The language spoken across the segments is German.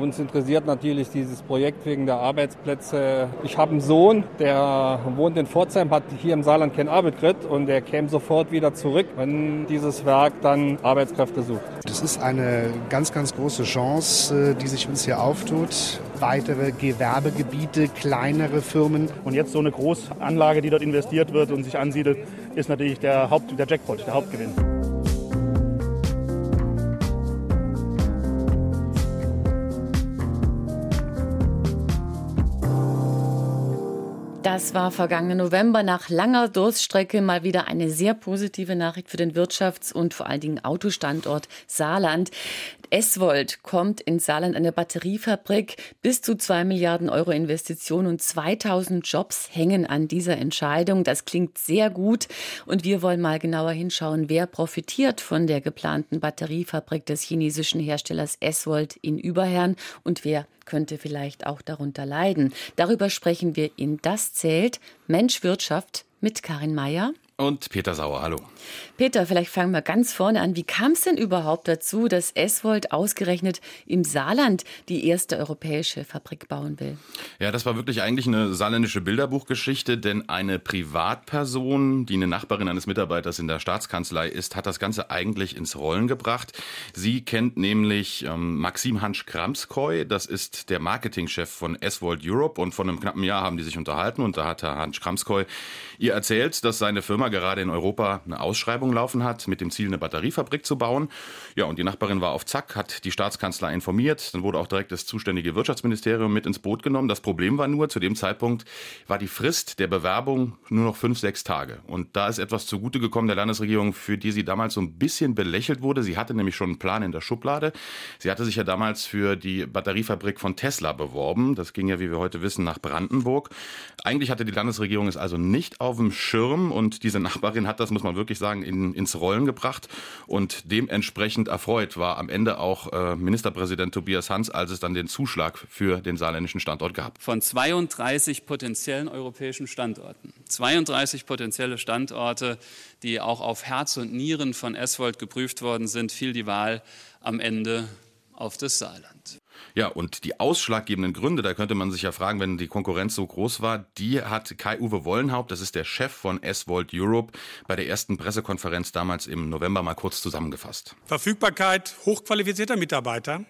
Uns interessiert natürlich dieses Projekt wegen der Arbeitsplätze. Ich habe einen Sohn, der wohnt in Pforzheim, hat hier im Saarland kein Arbeit gekriegt und der käme sofort wieder zurück, wenn dieses Werk dann Arbeitskräfte sucht. Das ist eine ganz, ganz große Chance, die sich uns hier auftut. Weitere Gewerbegebiete, kleinere Firmen. Und jetzt so eine Großanlage, die dort investiert wird und sich ansiedelt, ist natürlich der, Haupt, der Jackpot, der Hauptgewinn. Das war vergangenen November nach langer Durststrecke mal wieder eine sehr positive Nachricht für den Wirtschafts- und vor allen Dingen Autostandort Saarland. Eswold kommt in Saarland eine Batteriefabrik. Bis zu zwei Milliarden Euro Investition und 2000 Jobs hängen an dieser Entscheidung. Das klingt sehr gut. Und wir wollen mal genauer hinschauen, wer profitiert von der geplanten Batteriefabrik des chinesischen Herstellers Eswold in Überherrn und wer könnte vielleicht auch darunter leiden. Darüber sprechen wir in Das zählt Mensch Wirtschaft mit Karin Mayer und Peter Sauer. Hallo. Peter, vielleicht fangen wir ganz vorne an. Wie kam es denn überhaupt dazu, dass Eswold ausgerechnet im Saarland die erste europäische Fabrik bauen will? Ja, das war wirklich eigentlich eine saarländische Bilderbuchgeschichte, denn eine Privatperson, die eine Nachbarin eines Mitarbeiters in der Staatskanzlei ist, hat das Ganze eigentlich ins Rollen gebracht. Sie kennt nämlich ähm, Maxim Hansch Kramskoy, das ist der Marketingchef von Eswold Europe und vor einem knappen Jahr haben die sich unterhalten und da hat Herr Hansch Kramskoy ihr erzählt, dass seine Firma gerade in Europa eine Ausschreibung laufen hat, mit dem Ziel, eine Batteriefabrik zu bauen. Ja, und die Nachbarin war auf Zack, hat die Staatskanzlei informiert. Dann wurde auch direkt das zuständige Wirtschaftsministerium mit ins Boot genommen. Das Problem war nur, zu dem Zeitpunkt war die Frist der Bewerbung nur noch fünf, sechs Tage. Und da ist etwas zugute gekommen der Landesregierung, für die sie damals so ein bisschen belächelt wurde. Sie hatte nämlich schon einen Plan in der Schublade. Sie hatte sich ja damals für die Batteriefabrik von Tesla beworben. Das ging ja, wie wir heute wissen, nach Brandenburg. Eigentlich hatte die Landesregierung es also nicht auf dem Schirm und diese Nachbarin hat das, muss man wirklich sagen, in, ins Rollen gebracht und dementsprechend erfreut war am Ende auch äh, Ministerpräsident Tobias Hans, als es dann den Zuschlag für den saarländischen Standort gab. Von 32 potenziellen europäischen Standorten, 32 potenzielle Standorte, die auch auf Herz und Nieren von Eswold geprüft worden sind, fiel die Wahl am Ende auf das Saarland. Ja, und die ausschlaggebenden Gründe, da könnte man sich ja fragen, wenn die Konkurrenz so groß war, die hat Kai-Uwe Wollenhaupt, das ist der Chef von S-Volt Europe, bei der ersten Pressekonferenz damals im November mal kurz zusammengefasst. Verfügbarkeit hochqualifizierter Mitarbeiter,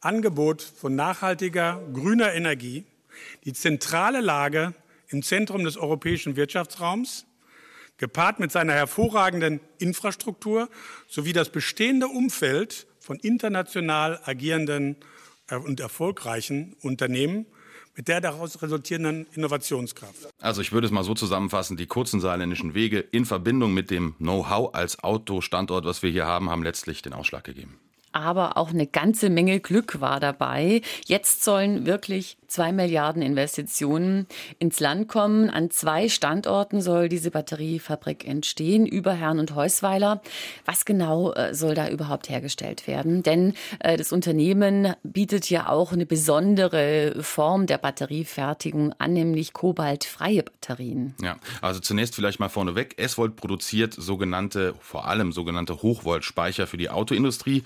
Angebot von nachhaltiger grüner Energie, die zentrale Lage im Zentrum des europäischen Wirtschaftsraums, gepaart mit seiner hervorragenden Infrastruktur sowie das bestehende Umfeld von international agierenden und erfolgreichen Unternehmen mit der daraus resultierenden Innovationskraft. Also ich würde es mal so zusammenfassen, die kurzen saarländischen Wege in Verbindung mit dem Know-how als Autostandort, was wir hier haben, haben letztlich den Ausschlag gegeben aber auch eine ganze Menge Glück war dabei. Jetzt sollen wirklich zwei Milliarden Investitionen ins Land kommen. An zwei Standorten soll diese Batteriefabrik entstehen, Überherrn und Heusweiler. Was genau äh, soll da überhaupt hergestellt werden? Denn äh, das Unternehmen bietet ja auch eine besondere Form der Batteriefertigung an, nämlich kobaltfreie Batterien. Ja, also zunächst vielleicht mal vorneweg. Eswold produziert sogenannte, vor allem sogenannte Hochvoltspeicher für die Autoindustrie.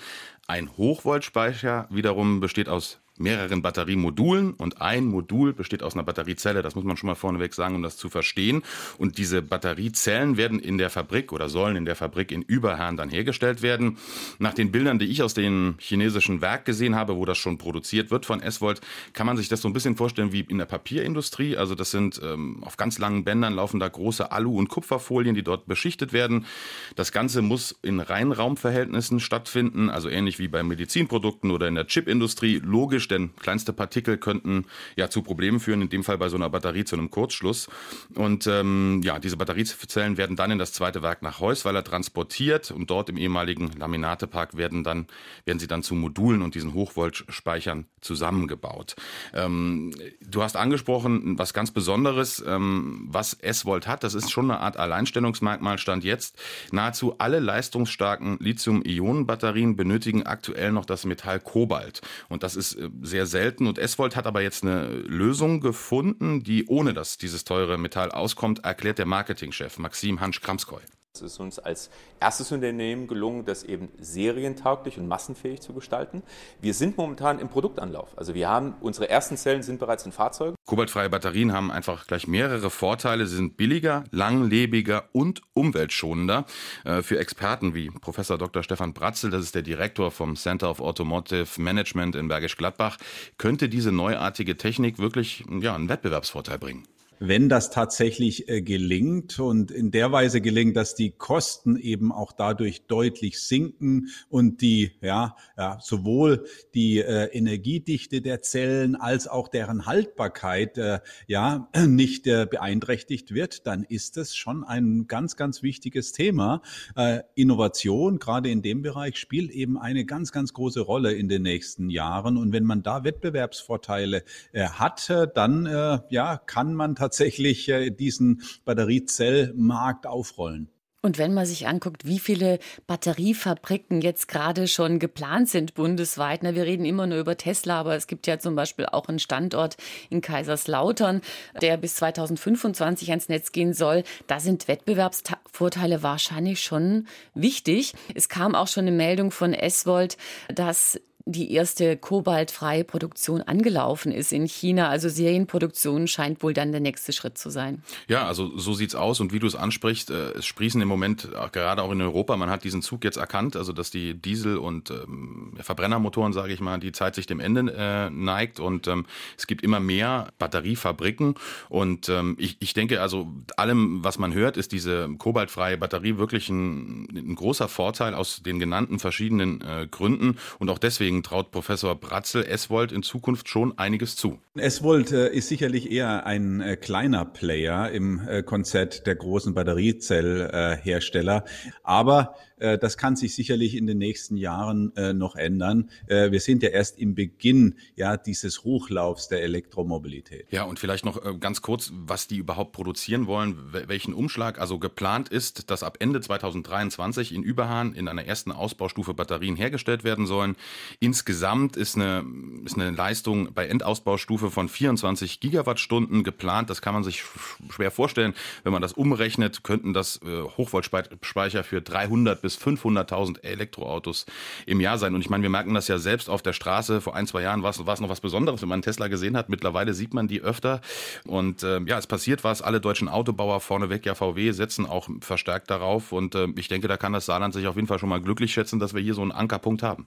Ein Hochvoltspeicher wiederum besteht aus mehreren Batteriemodulen und ein Modul besteht aus einer Batteriezelle. Das muss man schon mal vorneweg sagen, um das zu verstehen. Und diese Batteriezellen werden in der Fabrik oder sollen in der Fabrik in Überherrn dann hergestellt werden. Nach den Bildern, die ich aus dem chinesischen Werk gesehen habe, wo das schon produziert wird von S-Volt, kann man sich das so ein bisschen vorstellen wie in der Papierindustrie. Also das sind ähm, auf ganz langen Bändern laufen da große Alu- und Kupferfolien, die dort beschichtet werden. Das Ganze muss in Reinraumverhältnissen stattfinden, also ähnlich wie bei Medizinprodukten oder in der Chipindustrie. Logisch kritisch, denn kleinste Partikel könnten ja zu Problemen führen, in dem Fall bei so einer Batterie zu einem Kurzschluss. Und ähm, ja, diese Batteriezellen werden dann in das zweite Werk nach Heusweiler transportiert und dort im ehemaligen Laminatepark werden dann werden sie dann zu Modulen und diesen Hochvoltspeichern zusammengebaut. Ähm, du hast angesprochen, was ganz Besonderes, ähm, was S-Volt hat, das ist schon eine Art Alleinstellungsmerkmal stand jetzt. Nahezu alle leistungsstarken Lithium-Ionen-Batterien benötigen aktuell noch das Metall Kobalt. Und das ist sehr selten. Und Eswold hat aber jetzt eine Lösung gefunden, die ohne dass dieses teure Metall auskommt, erklärt der Marketingchef Maxim Hansch Kramskoy. Es ist uns als erstes Unternehmen gelungen, das eben serientauglich und massenfähig zu gestalten. Wir sind momentan im Produktanlauf. Also wir haben, unsere ersten Zellen sind bereits in Fahrzeugen. Kobaltfreie Batterien haben einfach gleich mehrere Vorteile. Sie sind billiger, langlebiger und umweltschonender. Äh, für Experten wie Professor Dr. Stefan Bratzel, das ist der Direktor vom Center of Automotive Management in Bergisch Gladbach, könnte diese neuartige Technik wirklich ja, einen Wettbewerbsvorteil bringen wenn das tatsächlich äh, gelingt und in der Weise gelingt, dass die Kosten eben auch dadurch deutlich sinken und die, ja, ja sowohl die äh, Energiedichte der Zellen als auch deren Haltbarkeit, äh, ja, nicht äh, beeinträchtigt wird, dann ist es schon ein ganz, ganz wichtiges Thema. Äh, Innovation, gerade in dem Bereich, spielt eben eine ganz, ganz große Rolle in den nächsten Jahren. Und wenn man da Wettbewerbsvorteile hat, dann, ja, kann man tatsächlich tatsächlich äh, diesen Batteriezellmarkt aufrollen. Und wenn man sich anguckt, wie viele Batteriefabriken jetzt gerade schon geplant sind bundesweit, na, wir reden immer nur über Tesla, aber es gibt ja zum Beispiel auch einen Standort in Kaiserslautern, der bis 2025 ans Netz gehen soll. Da sind Wettbewerbsvorteile wahrscheinlich schon wichtig. Es kam auch schon eine Meldung von Eswold, dass die erste kobaltfreie Produktion angelaufen ist in China. Also Serienproduktion scheint wohl dann der nächste Schritt zu sein. Ja, also so sieht's aus. Und wie du es ansprichst, äh, es sprießen im Moment gerade auch in Europa, man hat diesen Zug jetzt erkannt, also dass die Diesel- und ähm, Verbrennermotoren, sage ich mal, die Zeit sich dem Ende äh, neigt und ähm, es gibt immer mehr Batteriefabriken. Und ähm, ich, ich denke, also allem, was man hört, ist diese kobaltfreie Batterie wirklich ein, ein großer Vorteil aus den genannten verschiedenen äh, Gründen und auch deswegen Deswegen traut Professor Bratzel Eswold in Zukunft schon einiges zu. Eswold äh, ist sicherlich eher ein äh, kleiner Player im äh, Konzert der großen Batteriezellhersteller. Aber äh, das kann sich sicherlich in den nächsten Jahren äh, noch ändern. Äh, wir sind ja erst im Beginn ja dieses Hochlaufs der Elektromobilität. Ja, und vielleicht noch ganz kurz, was die überhaupt produzieren wollen, welchen Umschlag. Also geplant ist, dass ab Ende 2023 in Überhahn in einer ersten Ausbaustufe Batterien hergestellt werden sollen. Insgesamt ist eine, ist eine Leistung bei Endausbaustufe von 24 Gigawattstunden geplant. Das kann man sich schwer vorstellen. Wenn man das umrechnet, könnten das Hochvoltspeicher für 300 bis 500.000 Elektroautos im Jahr sein. Und ich meine, wir merken das ja selbst auf der Straße. Vor ein, zwei Jahren war es, noch was Besonderes, wenn man einen Tesla gesehen hat. Mittlerweile sieht man die öfter. Und äh, ja, es passiert was. Alle deutschen Autobauer vorneweg, ja VW, setzen auch verstärkt darauf. Und äh, ich denke, da kann das Saarland sich auf jeden Fall schon mal glücklich schätzen, dass wir hier so einen Ankerpunkt haben.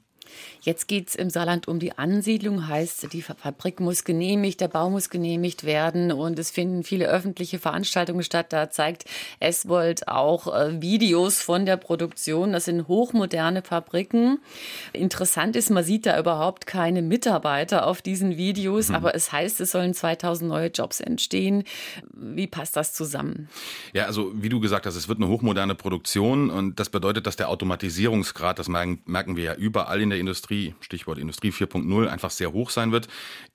Jetzt geht es im Saarland um die Ansiedlung, heißt, die Fabrik muss genehmigt, der Bau muss genehmigt werden und es finden viele öffentliche Veranstaltungen statt. Da zeigt Eswold auch äh, Videos von der Produktion. Das sind hochmoderne Fabriken. Interessant ist, man sieht da überhaupt keine Mitarbeiter auf diesen Videos, mhm. aber es heißt, es sollen 2000 neue Jobs entstehen. Wie passt das zusammen? Ja, also wie du gesagt hast, es wird eine hochmoderne Produktion und das bedeutet, dass der Automatisierungsgrad, das merken, merken wir ja überall in der Industrie, Stichwort Industrie 4.0, einfach sehr hoch sein wird.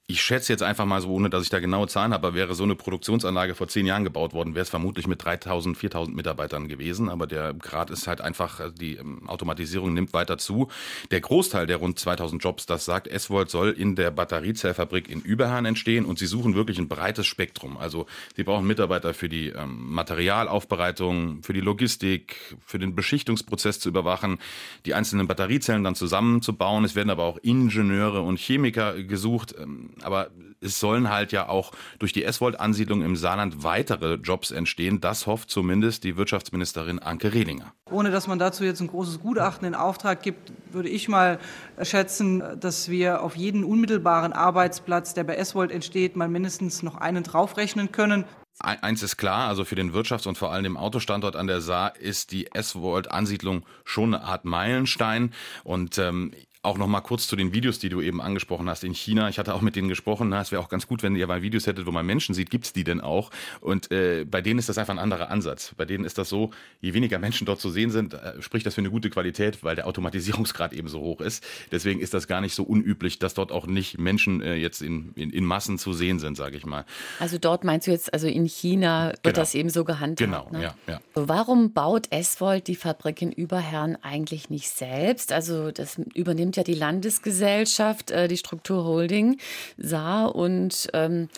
Ich schätze jetzt einfach mal so, ohne dass ich da genaue Zahlen habe, wäre so eine Produktionsanlage vor zehn Jahren gebaut worden, wäre es vermutlich mit 3000, 4000 Mitarbeitern gewesen. Aber der Grad ist halt einfach, also die ähm, Automatisierung nimmt weiter zu. Der Großteil der rund 2000 Jobs, das sagt Eswold, soll in der Batteriezellfabrik in Überhahn entstehen und sie suchen wirklich ein breites Spektrum. Also sie brauchen Mitarbeiter für die ähm, Materialaufbereitung, für die Logistik, für den Beschichtungsprozess zu überwachen, die einzelnen Batteriezellen dann zusammenzubauen. Es werden aber auch Ingenieure und Chemiker gesucht. Ähm, aber es sollen halt ja auch durch die S-Volt-Ansiedlung im Saarland weitere Jobs entstehen. Das hofft zumindest die Wirtschaftsministerin Anke Rehlinger. Ohne dass man dazu jetzt ein großes Gutachten in Auftrag gibt, würde ich mal schätzen, dass wir auf jeden unmittelbaren Arbeitsplatz, der bei S-Volt entsteht, mal mindestens noch einen draufrechnen können. Eins ist klar, also für den Wirtschafts- und vor allem dem Autostandort an der Saar ist die S-Volt-Ansiedlung schon eine Art Meilenstein. Und ähm, auch noch mal kurz zu den Videos, die du eben angesprochen hast in China. Ich hatte auch mit denen gesprochen. Es wäre auch ganz gut, wenn ihr mal Videos hättet, wo man Menschen sieht. Gibt es die denn auch? Und äh, bei denen ist das einfach ein anderer Ansatz. Bei denen ist das so, je weniger Menschen dort zu sehen sind, äh, spricht das für eine gute Qualität, weil der Automatisierungsgrad eben so hoch ist. Deswegen ist das gar nicht so unüblich, dass dort auch nicht Menschen äh, jetzt in, in, in, Massen zu sehen sind, sage ich mal. Also dort meinst du jetzt, also in China wird genau. das eben so gehandhabt? Genau, ne? ja, ja. Warum baut Eswold die Fabrik in Überherrn eigentlich nicht selbst? Also das übernimmt ja die Landesgesellschaft Gesellschaft, äh, die Strukturholding, sah und ähm,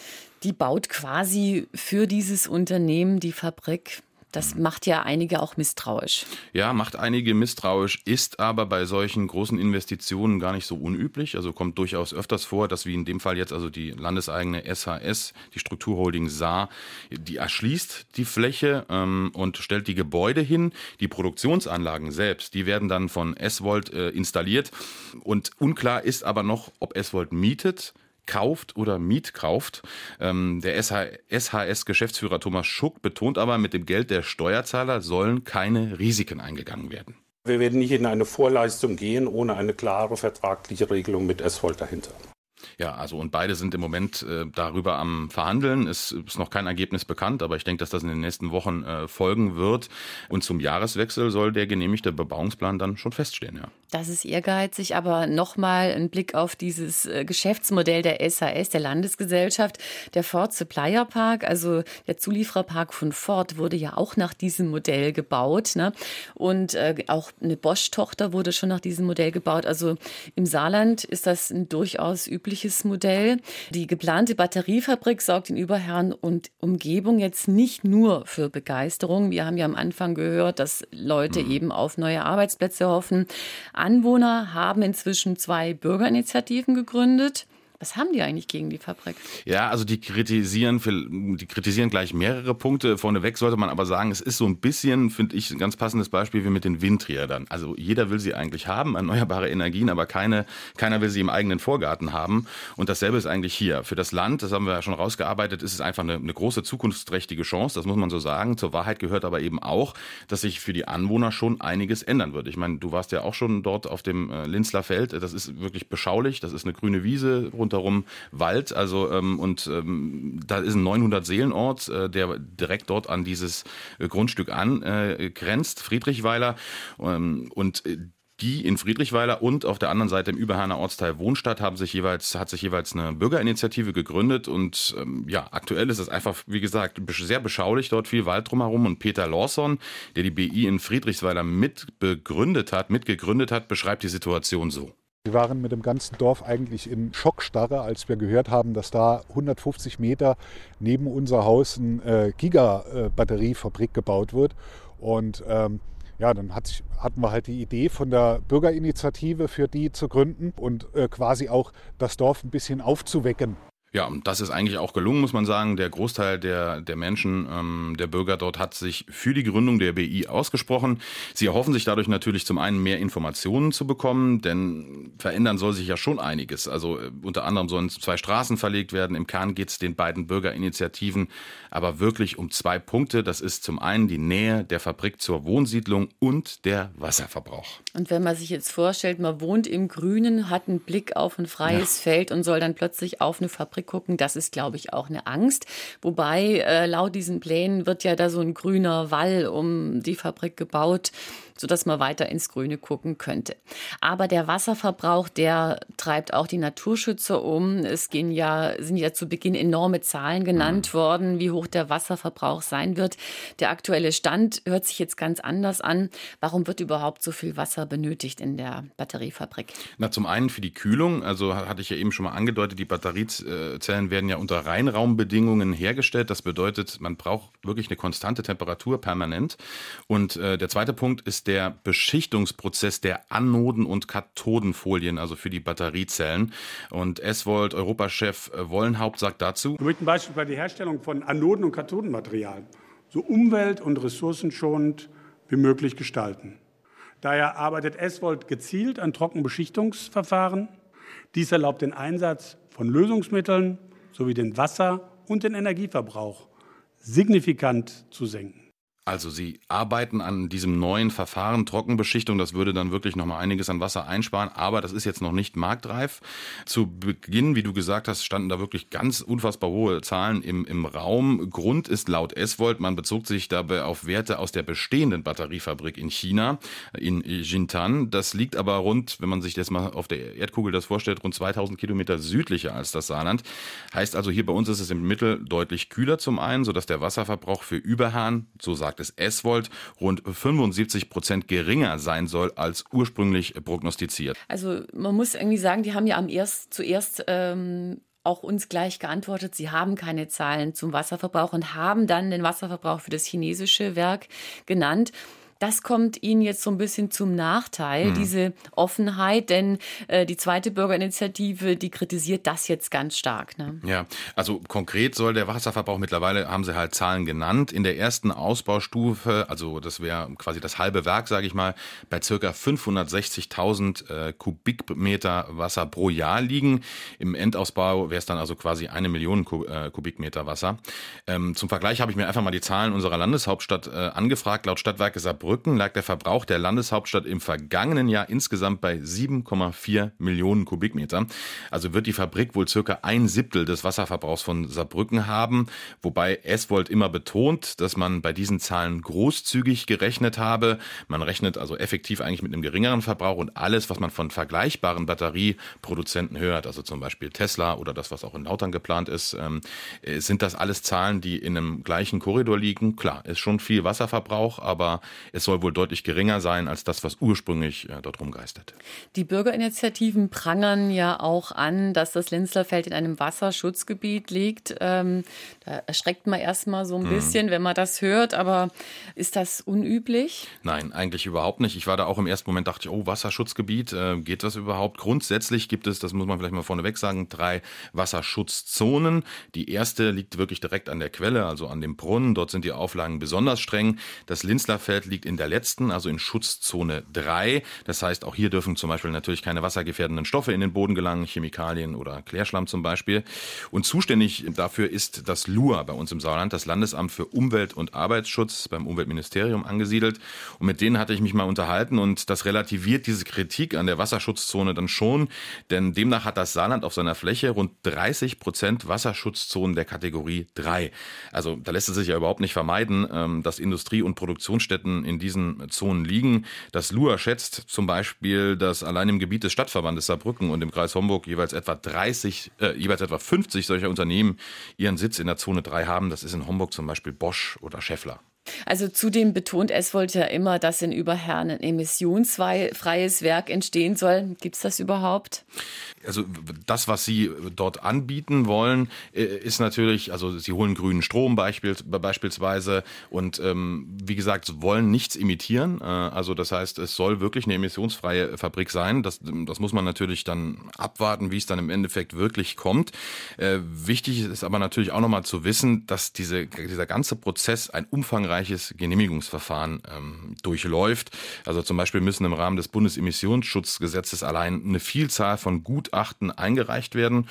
die baut quasi für dieses Unternehmen die Fabrik Das macht ja einige auch misstrauisch. Ja, macht einige misstrauisch, ist aber bei solchen großen Investitionen gar nicht so unüblich. Also kommt durchaus öfters vor, dass wie in dem Fall jetzt also die landeseigene SHS, die Strukturholding Saar, die erschließt die Fläche ähm, und stellt die Gebäude hin. Die Produktionsanlagen selbst, die werden dann von S-Volt äh, installiert. Und unklar ist aber noch, ob S-Volt mietet kauft oder mietkauft. Ähm, der SHS-Geschäftsführer Thomas Schuck betont aber, mit dem Geld der Steuerzahler sollen keine Risiken eingegangen werden. Wir werden nicht in eine Vorleistung gehen, ohne eine klare vertragliche Regelung mit S-Volt dahinter. Ja, also und beide sind im Moment äh, darüber am Verhandeln. Es ist noch kein Ergebnis bekannt, aber ich denke, dass das in den nächsten Wochen äh, folgen wird. Und zum Jahreswechsel soll der genehmigte Bebauungsplan dann schon feststehen, ja. Das ist ehrgeizig, aber nochmal ein Blick auf dieses äh, Geschäftsmodell der SAS, der Landesgesellschaft. Der Ford Supplier Park, also der Zuliefererpark von Ford, wurde ja auch nach diesem Modell gebaut. Ne? Und äh, auch eine Bosch-Tochter wurde schon nach diesem Modell gebaut. Also im Saarland ist das ein durchaus übliches Modell. Die geplante Batteriefabrik sorgt in Überherrn und Umgebung jetzt nicht nur für Begeisterung. Wir haben ja am Anfang gehört, dass Leute mhm. eben auf neue Arbeitsplätze hoffen. Anwohner haben inzwischen zwei Bürgerinitiativen gegründet. Was haben die eigentlich gegen die Fabrik? Ja, also die kritisieren, die kritisieren gleich mehrere Punkte. Vorneweg sollte man aber sagen, es ist so ein bisschen, finde ich, ein ganz passendes Beispiel wie mit den Windrädern. Also jeder will sie eigentlich haben, erneuerbare Energien, aber keine, keiner will sie im eigenen Vorgarten haben. Und dasselbe ist eigentlich hier. Für das Land, das haben wir ja schon rausgearbeitet, ist es einfach eine, eine große zukunftsträchtige Chance. Das muss man so sagen. Zur Wahrheit gehört aber eben auch, dass sich für die Anwohner schon einiges ändern wird. Ich meine, du warst ja auch schon dort auf dem äh, Linzler Feld. Das ist wirklich beschaulich. Das ist eine grüne Wiese rundherum Wald. Also ähm, und ähm, da ist ein 900 Seelenort, äh, der direkt dort an dieses äh, Grundstück angrenzt, äh, Friedrichweiler. Ähm, und äh, die in Friedrichweiler und auf der anderen Seite im Überherner Ortsteil Wohnstadt haben sich jeweils, hat sich jeweils eine Bürgerinitiative gegründet und ähm, ja, aktuell ist es einfach, wie gesagt, sehr beschaulich, dort viel Wald drumherum und Peter Lawson, der die BI in Friedrichsweiler mitbegründet hat, mitgegründet hat, beschreibt die Situation so. Wir waren mit dem ganzen Dorf eigentlich in Schockstarre, als wir gehört haben, dass da 150 Meter neben unser Haus eine äh, Gigabatteriefabrik gebaut wird. Und ähm, ja, dann hat, hatten wir halt die Idee von der Bürgerinitiative für die zu gründen und äh, quasi auch das Dorf ein bisschen aufzuwecken. Ja, und das ist eigentlich auch gelungen, muss man sagen. Der Großteil der, der Menschen, ähm, der Bürger dort hat sich für die Gründung der BI ausgesprochen. Sie erhoffen sich dadurch natürlich zum einen mehr Informationen zu bekommen, denn verändern soll sich ja schon einiges. Also äh, unter anderem sollen zwei Straßen verlegt werden. Im Kern geht es den beiden Bürgerinitiativen aber wirklich um zwei Punkte. Das ist zum einen die Nähe der Fabrik zur Wohnsiedlung und der Wasserverbrauch. Und wenn man sich jetzt vorstellt, man wohnt im Grünen, hat einen Blick auf ein freies ja. Feld und soll dann plötzlich auf eine Fabrik gucken, das ist, glaube ich, auch eine Angst. Wobei äh, laut diesen Plänen wird ja da so ein grüner Wall um die Fabrik gebaut sodass man weiter ins Grüne gucken könnte. Aber der Wasserverbrauch, der treibt auch die Naturschützer um. Es gehen ja, sind ja zu Beginn enorme Zahlen genannt mhm. worden, wie hoch der Wasserverbrauch sein wird. Der aktuelle Stand hört sich jetzt ganz anders an. Warum wird überhaupt so viel Wasser benötigt in der Batteriefabrik? Na, zum einen für die Kühlung. Also hatte ich ja eben schon mal angedeutet, die Batteriezellen werden ja unter Reinraumbedingungen hergestellt. Das bedeutet, man braucht wirklich eine konstante Temperatur permanent. Und äh, der zweite Punkt ist der Beschichtungsprozess der Anoden- und Kathodenfolien, also für die Batteriezellen. Und S-Volt Europachef Wollenhaupt sagt dazu. Wir möchten beispielsweise die Herstellung von Anoden- und Kathodenmaterial so umwelt- und ressourcenschonend wie möglich gestalten. Daher arbeitet S-Volt gezielt an Trockenbeschichtungsverfahren. Dies erlaubt den Einsatz von Lösungsmitteln sowie den Wasser- und den Energieverbrauch signifikant zu senken. Also Sie arbeiten an diesem neuen Verfahren Trockenbeschichtung. Das würde dann wirklich noch mal einiges an Wasser einsparen. Aber das ist jetzt noch nicht marktreif. Zu Beginn, wie du gesagt hast, standen da wirklich ganz unfassbar hohe Zahlen im, im Raum. Grund ist laut S-Volt, man bezog sich dabei auf Werte aus der bestehenden Batteriefabrik in China, in Jintan. Das liegt aber rund, wenn man sich das mal auf der Erdkugel das vorstellt, rund 2000 Kilometer südlicher als das Saarland. Heißt also, hier bei uns ist es im Mittel deutlich kühler zum einen, sodass der Wasserverbrauch für Überhahn, so sagt sagt es S-Volt, rund 75 Prozent geringer sein soll als ursprünglich prognostiziert. Also man muss irgendwie sagen, die haben ja am erst zuerst ähm, auch uns gleich geantwortet, Sie haben keine Zahlen zum Wasserverbrauch und haben dann den Wasserverbrauch für das chinesische Werk genannt. Das kommt Ihnen jetzt so ein bisschen zum Nachteil, mhm. diese Offenheit, denn äh, die zweite Bürgerinitiative, die kritisiert das jetzt ganz stark. Ne? Ja, also konkret soll der Wasserverbrauch mittlerweile, haben Sie halt Zahlen genannt, in der ersten Ausbaustufe, also das wäre quasi das halbe Werk, sage ich mal, bei circa 560.000 äh, Kubikmeter Wasser pro Jahr liegen. Im Endausbau wäre es dann also quasi eine Million äh, Kubikmeter Wasser. Ähm, zum Vergleich habe ich mir einfach mal die Zahlen unserer Landeshauptstadt äh, angefragt. Laut Stadtwerke Saarbrücken Saarbrücken lag der Verbrauch der Landeshauptstadt im vergangenen Jahr insgesamt bei 7,4 Millionen Kubikmeter. Also wird die Fabrik wohl circa ein Siebtel des Wasserverbrauchs von Saarbrücken haben, wobei Eswold immer betont, dass man bei diesen Zahlen großzügig gerechnet habe. Man rechnet also effektiv eigentlich mit einem geringeren Verbrauch und alles, was man von vergleichbaren Batterieproduzenten hört, also zum Beispiel Tesla oder das, was auch in Lautern geplant ist, ähm, äh, sind das alles Zahlen, die in einem gleichen Korridor liegen. Klar, ist schon viel Wasserverbrauch, aber es soll wohl deutlich geringer sein als das, was ursprünglich äh, dort rumgeistert. Die Bürgerinitiativen prangern ja auch an, dass das Linzlerfeld in einem Wasserschutzgebiet liegt. Ähm, da erschreckt man erstmal so ein mhm. bisschen, wenn man das hört, aber ist das unüblich? Nein, eigentlich überhaupt nicht. Ich war da auch im ersten Moment, dachte ich, oh, Wasserschutzgebiet, äh, geht das überhaupt? Grundsätzlich gibt es, das muss man vielleicht mal vorneweg sagen, drei Wasserschutzzonen. Die erste liegt wirklich direkt an der Quelle, also an dem Brunnen. Dort sind die Auflagen besonders streng. Das Linzlerfeld liegt in der letzten, also in Schutzzone 3. Das heißt, auch hier dürfen zum Beispiel natürlich keine wassergefährdenden Stoffe in den Boden gelangen, Chemikalien oder Klärschlamm zum Beispiel. Und zuständig dafür ist das LUA bei uns im Saarland, das Landesamt für Umwelt und Arbeitsschutz beim Umweltministerium angesiedelt. Und mit denen hatte ich mich mal unterhalten und das relativiert diese Kritik an der Wasserschutzzone dann schon, denn demnach hat das Saarland auf seiner Fläche rund 30 Prozent Wasserschutzzonen der Kategorie 3. Also da lässt es sich ja überhaupt nicht vermeiden, ähm, dass Industrie- und Produktionsstätten in diesen Zonen liegen. Das LUA schätzt zum Beispiel, dass allein im Gebiet des Stadtverbandes Saarbrücken und im Kreis Homburg jeweils etwa 30, äh, jeweils etwa 50 solcher Unternehmen ihren Sitz in der Zone 3 haben. Das ist in Homburg zum Beispiel Bosch oder Scheffler. Also zudem betont es wollte ja immer, dass in Überherrn ein emissionsfreies Werk entstehen soll. Gibt es das überhaupt? Also das, was Sie dort anbieten wollen, äh, ist natürlich, also Sie holen grünen Strom beispielsweise und ähm, wie gesagt, wollen nichts imitieren. Äh, also das heißt, es soll wirklich eine emissionsfreie Fabrik sein. Das, das muss man natürlich dann abwarten, wie es dann im Endeffekt wirklich kommt. Äh, wichtig ist aber natürlich auch nochmal zu wissen, dass diese, dieser ganze Prozess ein umfangreicher umfangreiches Genehmigungsverfahren ähm, durchläuft. Also zum Beispiel müssen im Rahmen des Bundesemissionsschutzgesetzes allein eine Vielzahl von Gutachten eingereicht werden.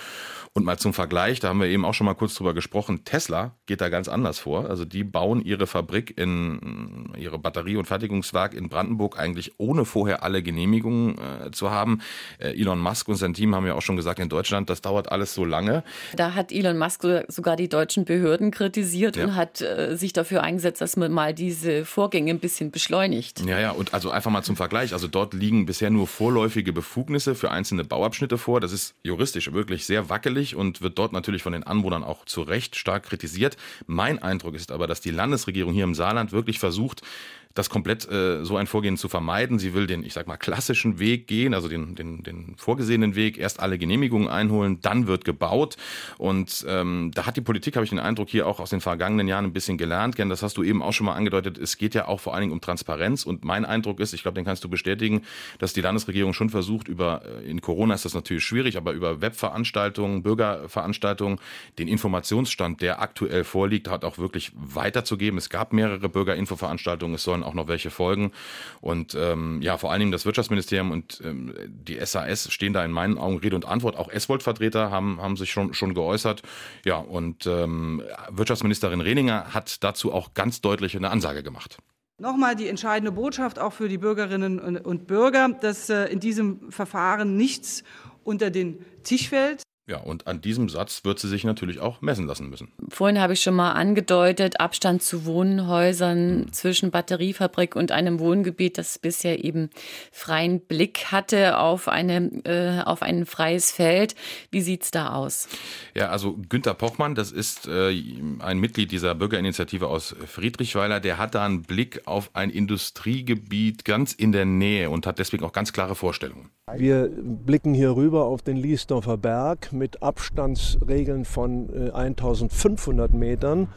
Und mal zum Vergleich, da haben wir eben auch schon mal kurz drüber gesprochen, Tesla geht da ganz anders vor. Also die bauen ihre Fabrik in ihre Batterie- und Fertigungswerk in Brandenburg eigentlich ohne vorher alle Genehmigungen äh, zu haben. Äh, Elon Musk und sein Team haben ja auch schon gesagt, in Deutschland, das dauert alles so lange. Da hat Elon Musk sogar die deutschen Behörden kritisiert ja. und hat äh, sich dafür eingesetzt, dass man mal diese Vorgänge ein bisschen beschleunigt. Ja, ja, und also einfach mal zum Vergleich. Also dort liegen bisher nur vorläufige Befugnisse für einzelne Bauabschnitte vor. Das ist juristisch wirklich sehr wackelig und wird dort natürlich von den Anwohnern auch zu Recht stark kritisiert. Mein Eindruck ist aber, dass die Landesregierung hier im Saarland wirklich versucht, das komplett äh, so ein Vorgehen zu vermeiden. Sie will den, ich sag mal, klassischen Weg gehen, also den, den, den vorgesehenen Weg, erst alle Genehmigungen einholen, dann wird gebaut. Und ähm, da hat die Politik, habe ich den Eindruck, hier auch aus den vergangenen Jahren ein bisschen gelernt. Gern, das hast du eben auch schon mal angedeutet. Es geht ja auch vor allen Dingen um Transparenz. Und mein Eindruck ist, ich glaube, den kannst du bestätigen, dass die Landesregierung schon versucht, über, äh, in Corona ist das natürlich schwierig, aber über Webveranstaltungen, Bürgerveranstaltungen, den Informationsstand, der aktuell vorliegt, hat auch wirklich weiterzugeben. Es gab mehrere Bürgerinfoveranstaltungen. Es sollen auch noch welche folgen. Und ähm, ja, vor allen Dingen das Wirtschaftsministerium und ähm, die SAS stehen da in meinen Augen Rede und Antwort. Auch S-Volt-Vertreter haben, haben sich schon, schon geäußert. Ja, und ähm, Wirtschaftsministerin Rehninger hat dazu auch ganz deutlich eine Ansage gemacht. Nochmal die entscheidende Botschaft auch für die Bürgerinnen und Bürger, dass äh, in diesem Verfahren nichts unter den Tisch fällt. Ja, und an diesem Satz wird sie sich natürlich auch messen lassen müssen. Vorhin habe ich schon mal angedeutet, Abstand zu Wohnhäusern mhm. zwischen Batteriefabrik und einem Wohngebiet, das bisher eben freien Blick hatte auf, eine, äh, auf ein freies Feld. Wie sieht es da aus? Ja, also Günter Pochmann, das ist äh, ein Mitglied dieser Bürgerinitiative aus Friedrichweiler, der hat da einen Blick auf ein Industriegebiet ganz in der Nähe und hat deswegen auch ganz klare Vorstellungen. Wir blicken hier rüber auf den Liesdorfer Berg mit Abstandsregeln von 1500 äh, Metern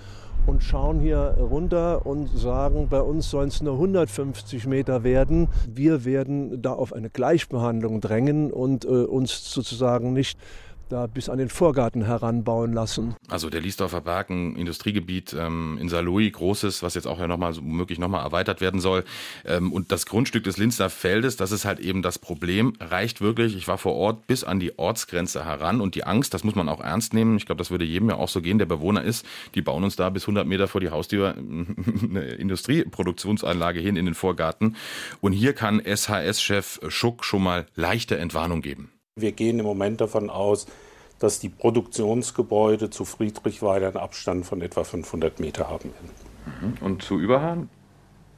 und schauen hier runter und sagen, bei uns sollen es nur 150 Meter werden. Wir werden da auf eine Gleichbehandlung drängen und äh, uns sozusagen nicht da bis an den Vorgarten heranbauen lassen. Also der Liesdorfer Berg, ein Industriegebiet ähm, in Saarlouis, großes, was jetzt auch ja nochmal so möglich nochmal erweitert werden soll. Ähm, und das Grundstück des Linzer Feldes, das ist halt eben das Problem, reicht wirklich, ich war vor Ort, bis an die Ortsgrenze heran. Und die Angst, das muss man auch ernst nehmen, ich glaube, das würde jedem ja auch so gehen, der Bewohner ist, die bauen uns da bis 100 Meter vor die Haustür eine Industrieproduktionsanlage hin in den Vorgarten. Und hier kann SHS-Chef Schuck schon mal leichte Entwarnung geben. Wir gehen im Moment davon aus, dass die Produktionsgebäude zu Friedrichweiler einen Abstand von etwa 500 Meter haben werden. Mhm. Und zu Überhahn?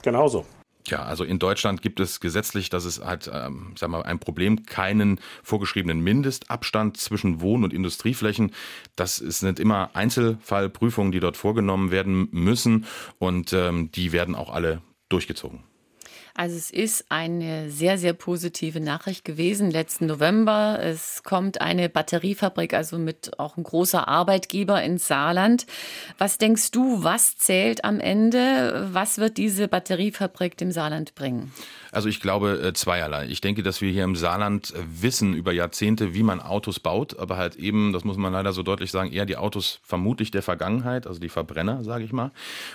Genauso. Ja, also in Deutschland gibt es gesetzlich, das ist halt, ähm, sag mal, ein Problem, keinen vorgeschriebenen Mindestabstand zwischen Wohn- und Industrieflächen. Das sind immer Einzelfallprüfungen, die dort vorgenommen werden müssen und ähm, die werden auch alle durchgezogen. Also es ist eine sehr, sehr positive Nachricht gewesen letzten November. Es kommt eine Batteriefabrik, also mit auch ein großer Arbeitgeber ins Saarland. Was denkst du, was zählt am Ende? Was wird diese Batteriefabrik dem Saarland bringen? Also ich glaube äh, zweierlei. Ich denke, dass wir hier im Saarland äh, wissen über Jahrzehnte, wie man Autos baut, aber halt eben, das muss man leider so deutlich sagen, eher die Autos vermutlich der Vergangenheit, also die Verbrenner, sage ich mal.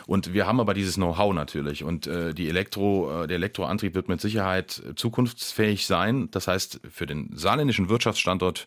Und wir haben aber dieses Know-how natürlich und äh, die Elektro, der Elektroantrieb wird mit Sicherheit zukunftsfähig sein. Das heißt, für den saarländischen Wirtschaftsstandort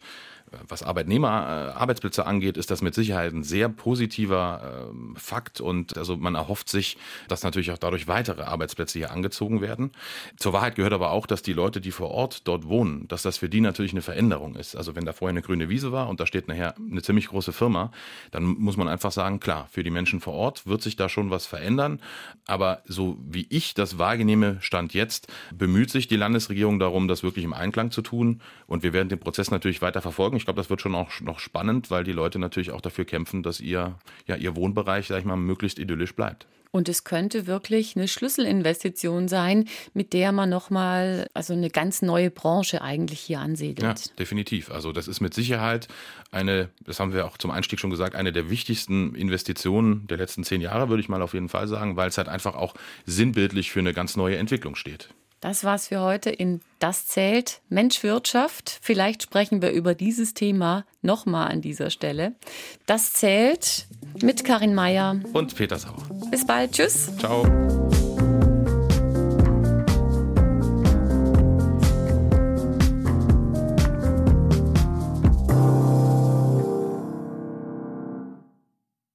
was Arbeitnehmer, äh, Arbeitsplätze angeht, ist das mit Sicherheit ein sehr positiver äh, Fakt und also man erhofft sich, dass natürlich auch dadurch weitere Arbeitsplätze hier angezogen werden. Zur Wahrheit gehört aber auch, dass die Leute, die vor Ort dort wohnen, dass das für die natürlich eine Veränderung ist. Also wenn da vorher eine grüne Wiese war und da steht nachher eine ziemlich große Firma, dann muss man einfach sagen, klar, für die Menschen vor Ort wird sich da schon was verändern. Aber so wie ich das wahrnehme, Stand jetzt, bemüht sich die Landesregierung darum, das wirklich im Einklang zu tun. Und wir werden den Prozess natürlich weiter verfolgen. Ich glaube, das wird schon auch noch spannend, weil die Leute natürlich auch dafür kämpfen, dass ihr, ja, ihr Wohnbereich, sag ich mal, möglichst idyllisch bleibt. Und es könnte wirklich eine Schlüsselinvestition sein, mit der man nochmal also eine ganz neue Branche eigentlich hier ansiedelt. Ja, definitiv. Also das ist mit Sicherheit eine, das haben wir auch zum Einstieg schon gesagt, eine der wichtigsten Investitionen der letzten zehn Jahre, würde ich mal auf jeden Fall sagen, weil es halt einfach auch sinnbildlich für eine ganz neue Entwicklung steht. Das war's für heute in Das zählt Mensch Wirtschaft. Vielleicht sprechen wir über dieses Thema nochmal an dieser Stelle. Das zählt mit Karin Meyer und Peter Sauer. Bis bald. Tschüss. Ciao.